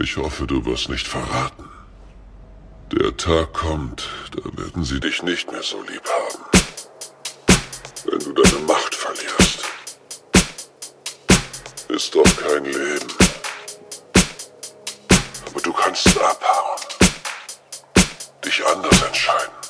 Ich hoffe, du wirst nicht verraten. Der Tag kommt, da werden sie dich nicht mehr so lieb haben. Wenn du deine Macht verlierst, ist doch kein Leben. Aber du kannst abhauen, dich anders entscheiden.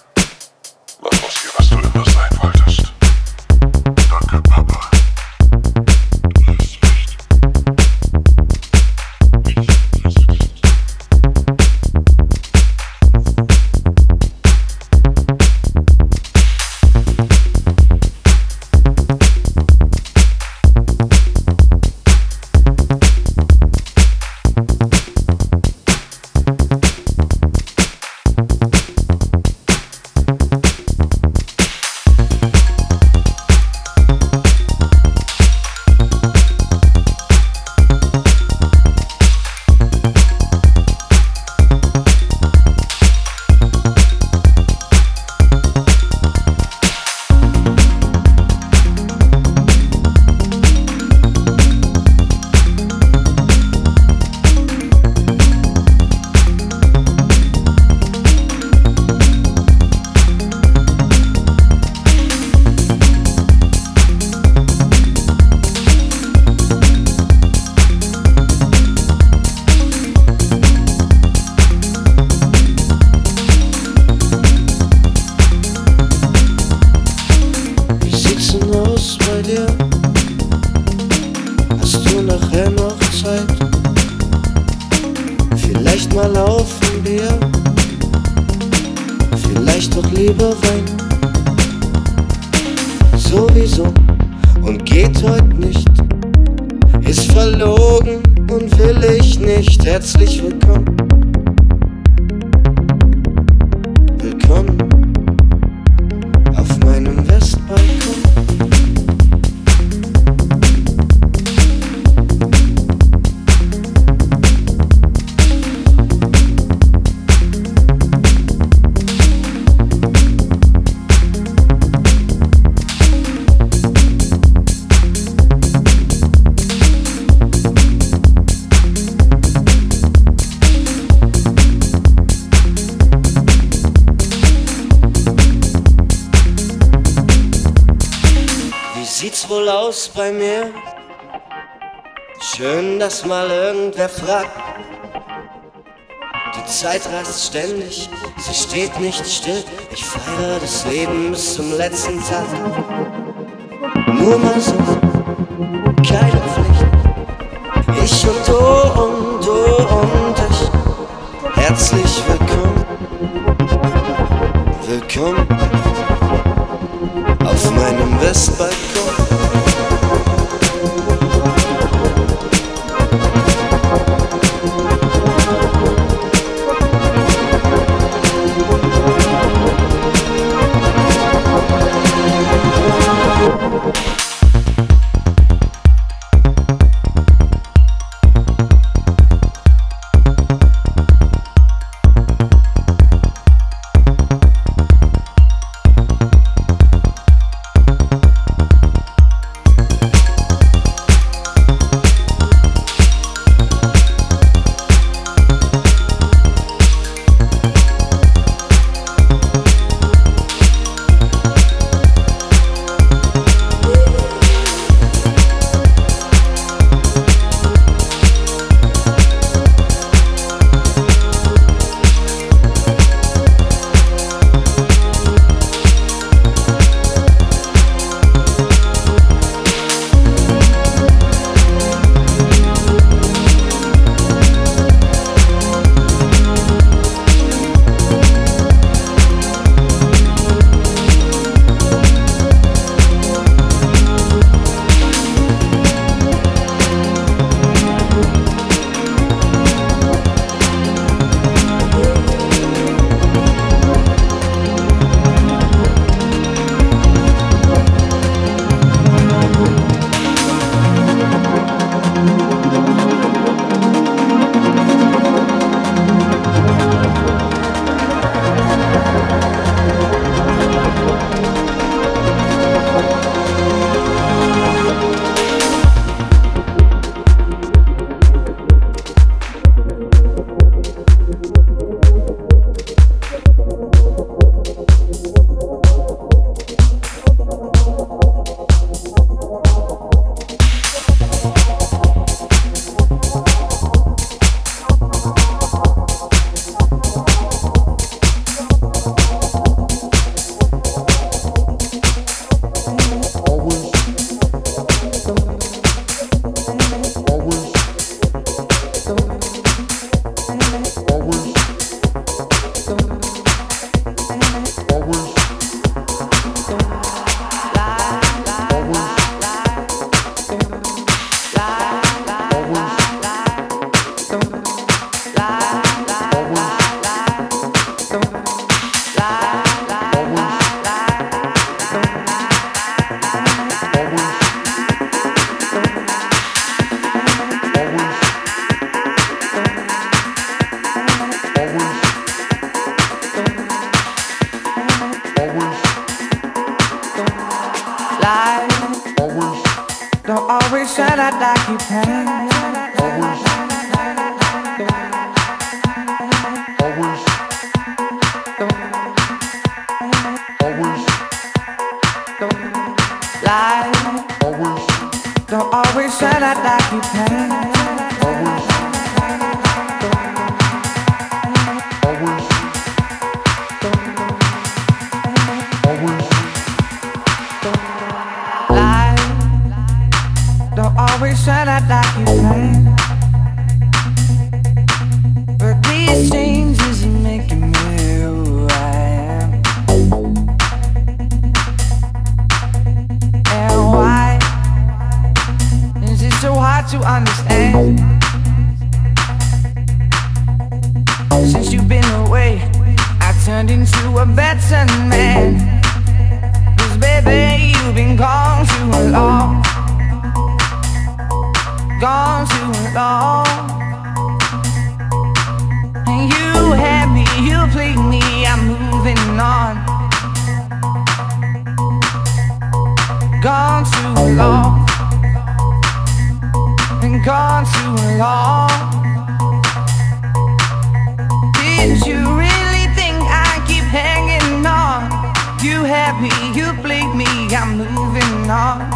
Bei mir? Schön, dass mal irgendwer fragt. Die Zeit rast ständig, sie steht nicht still. Ich feiere das Leben bis zum letzten Tag. Nur mal so, keine Pflicht. Ich und du und du und ich. Herzlich willkommen, willkommen auf meinem Westbalkon. long, gone too long. Did you really think I keep hanging on? You had me, you played me, I'm moving on.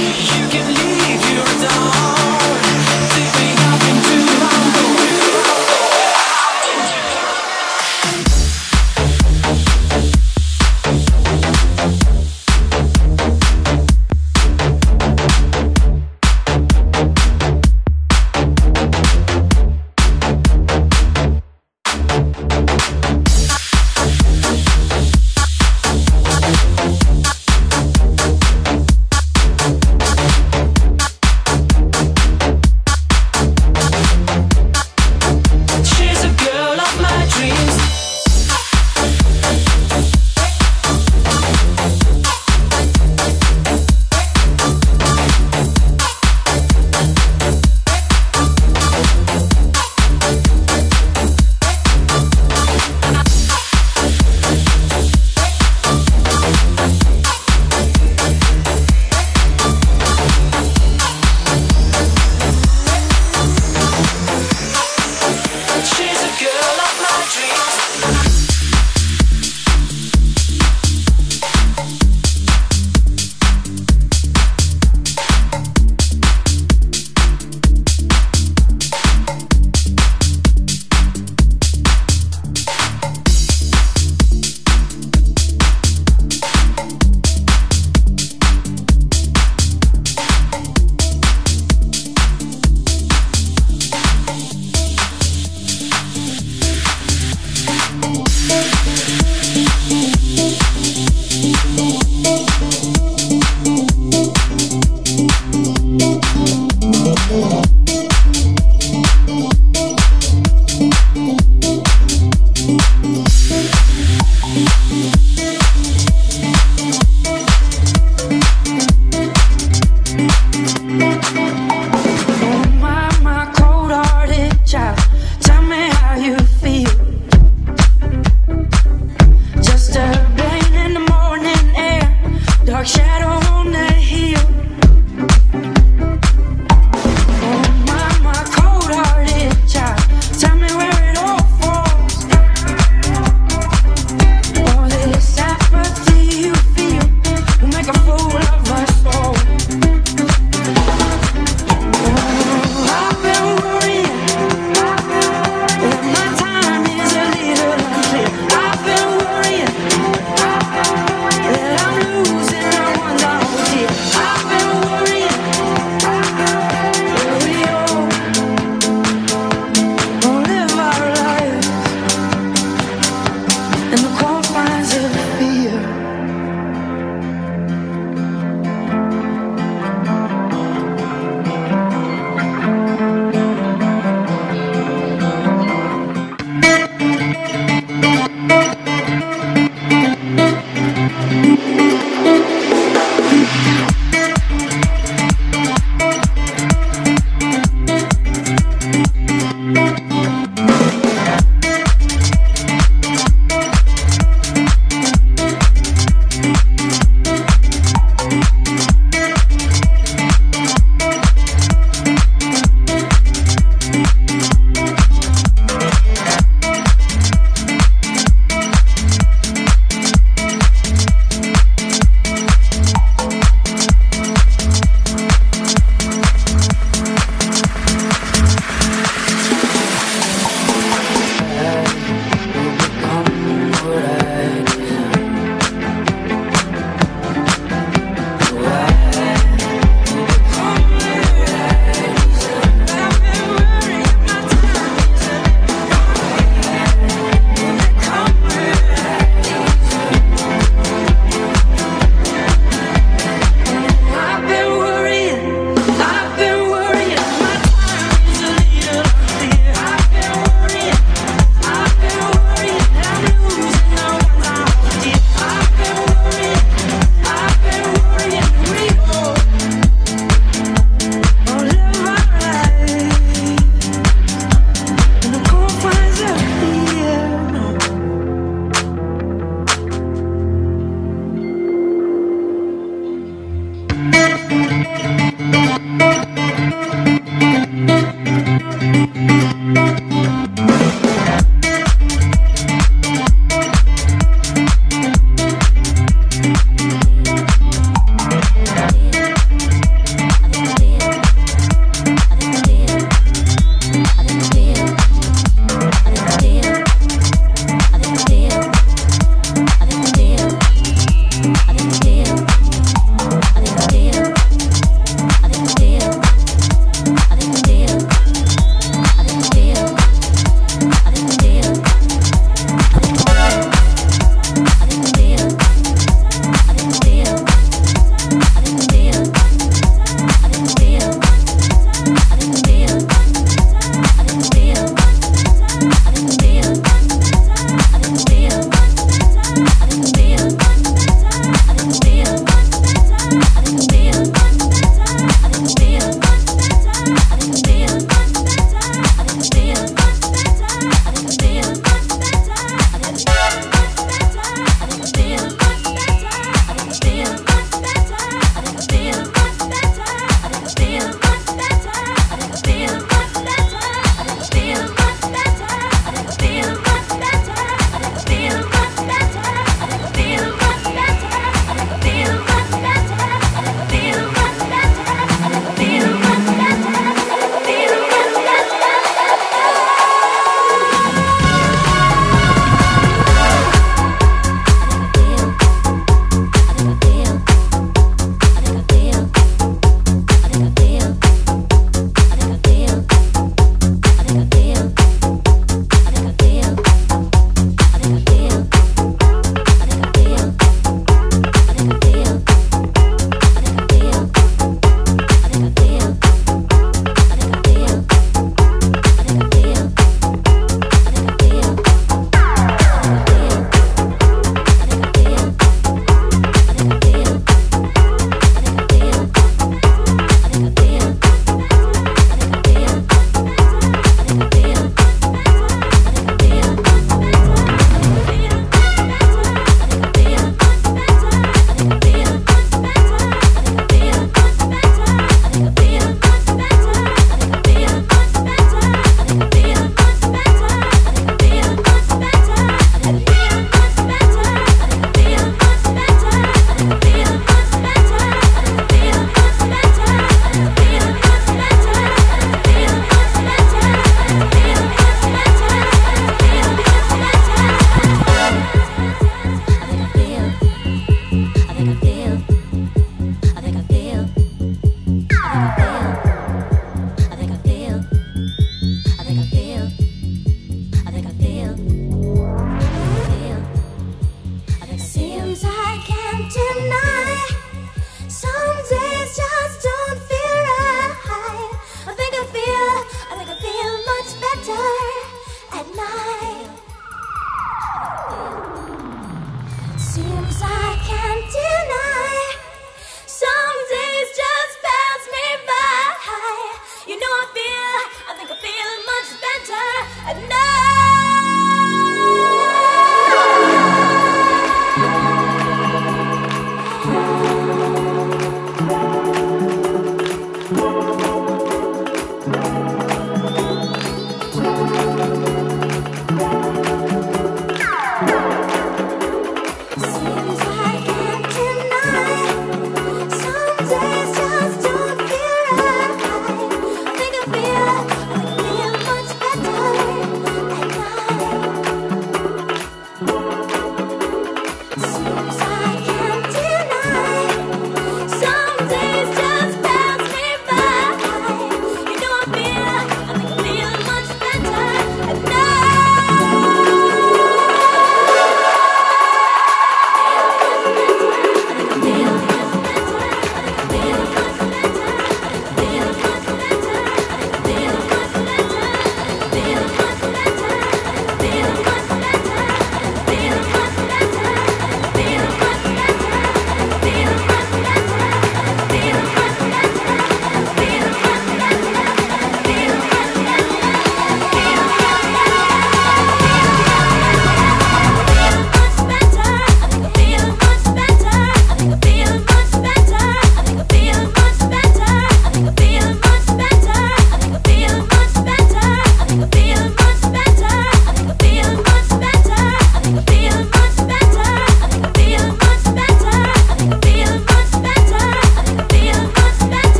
Yeah.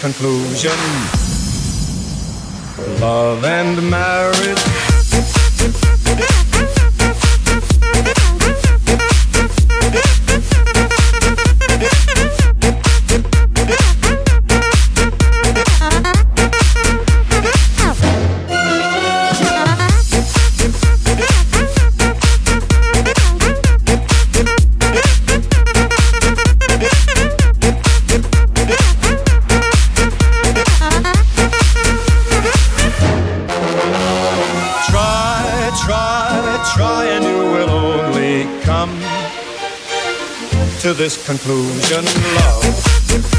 Conclusion. To this conclusion. Love.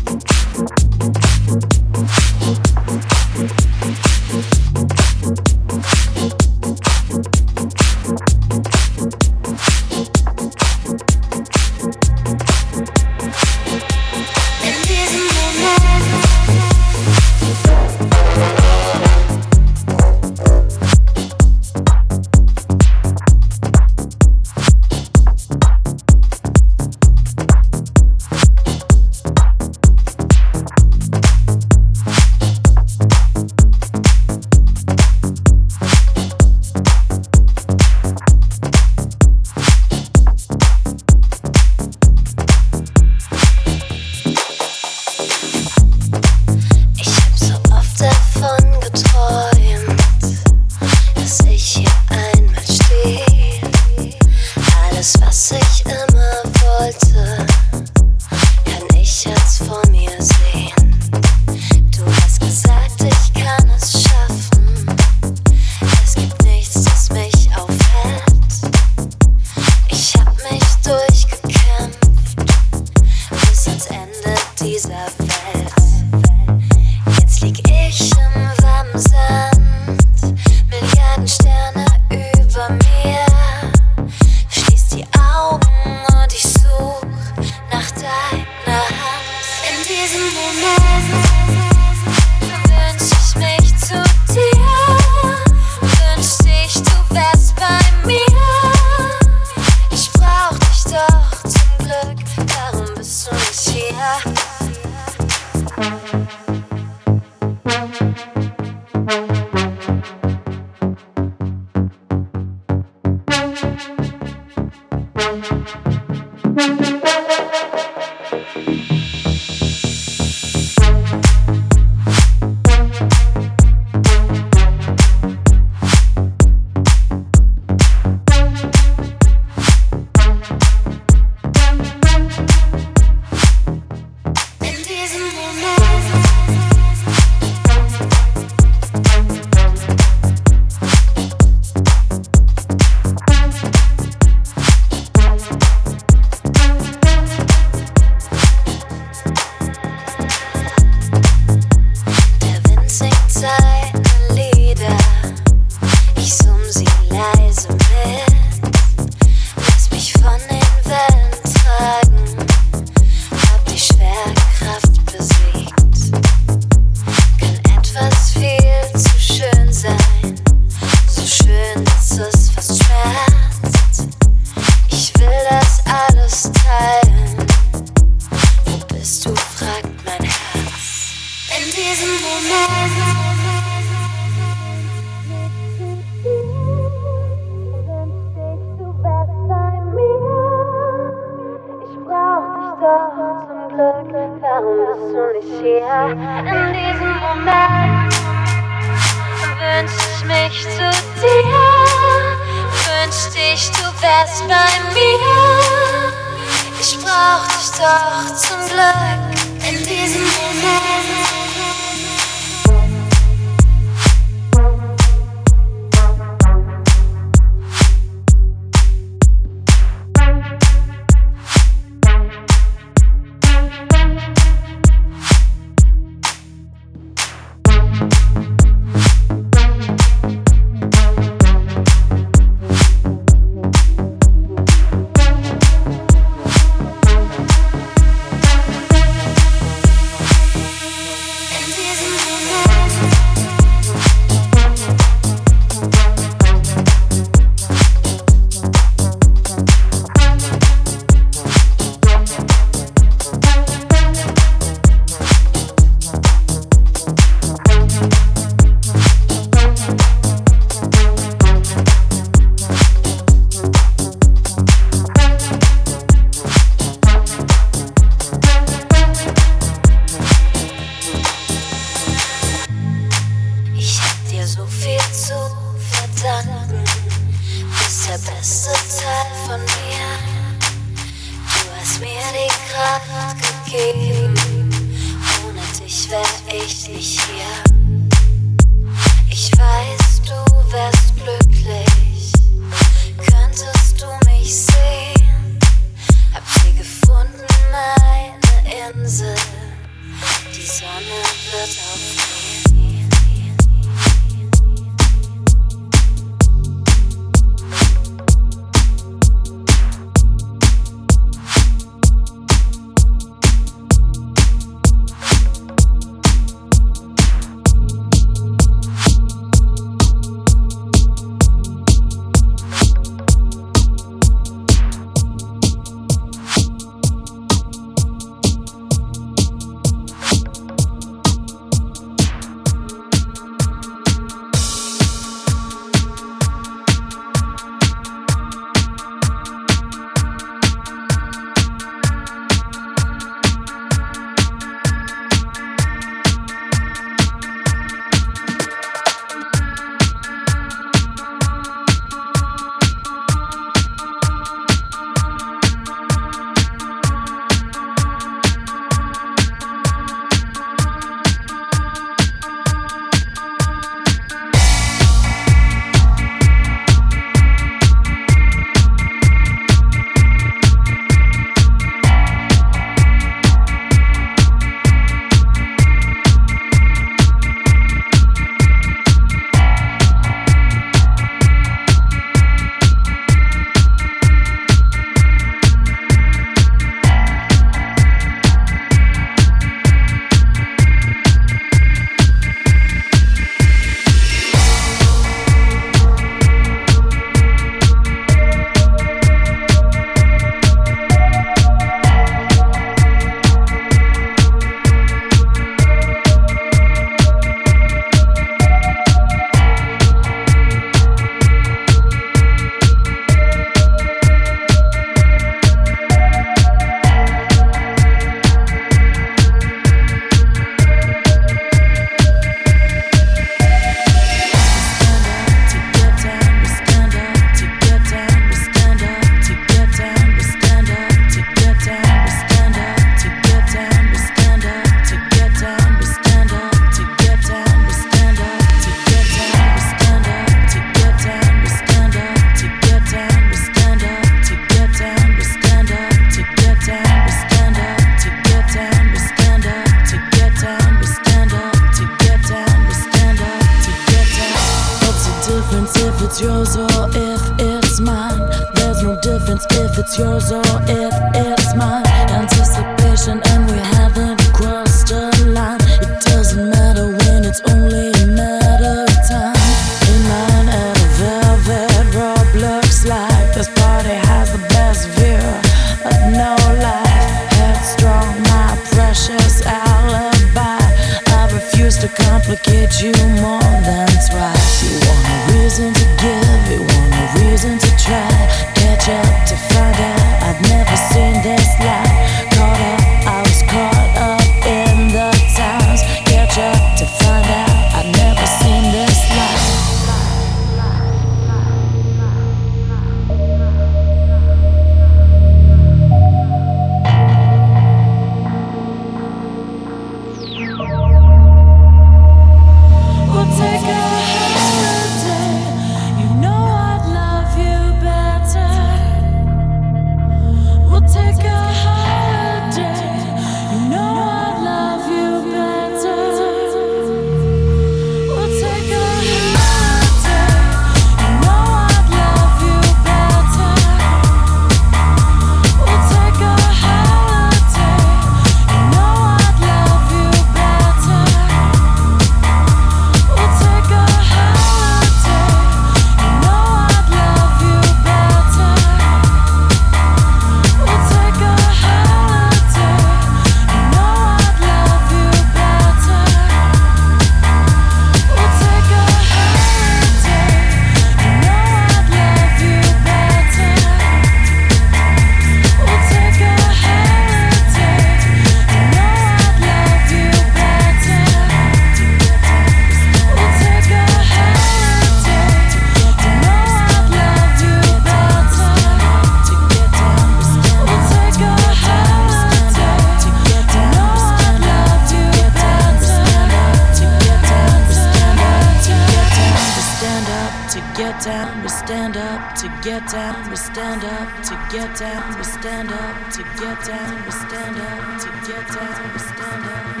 Down, we stand up to get down, we stand up to get down, we stand up to get down, we stand up to get down, we stand up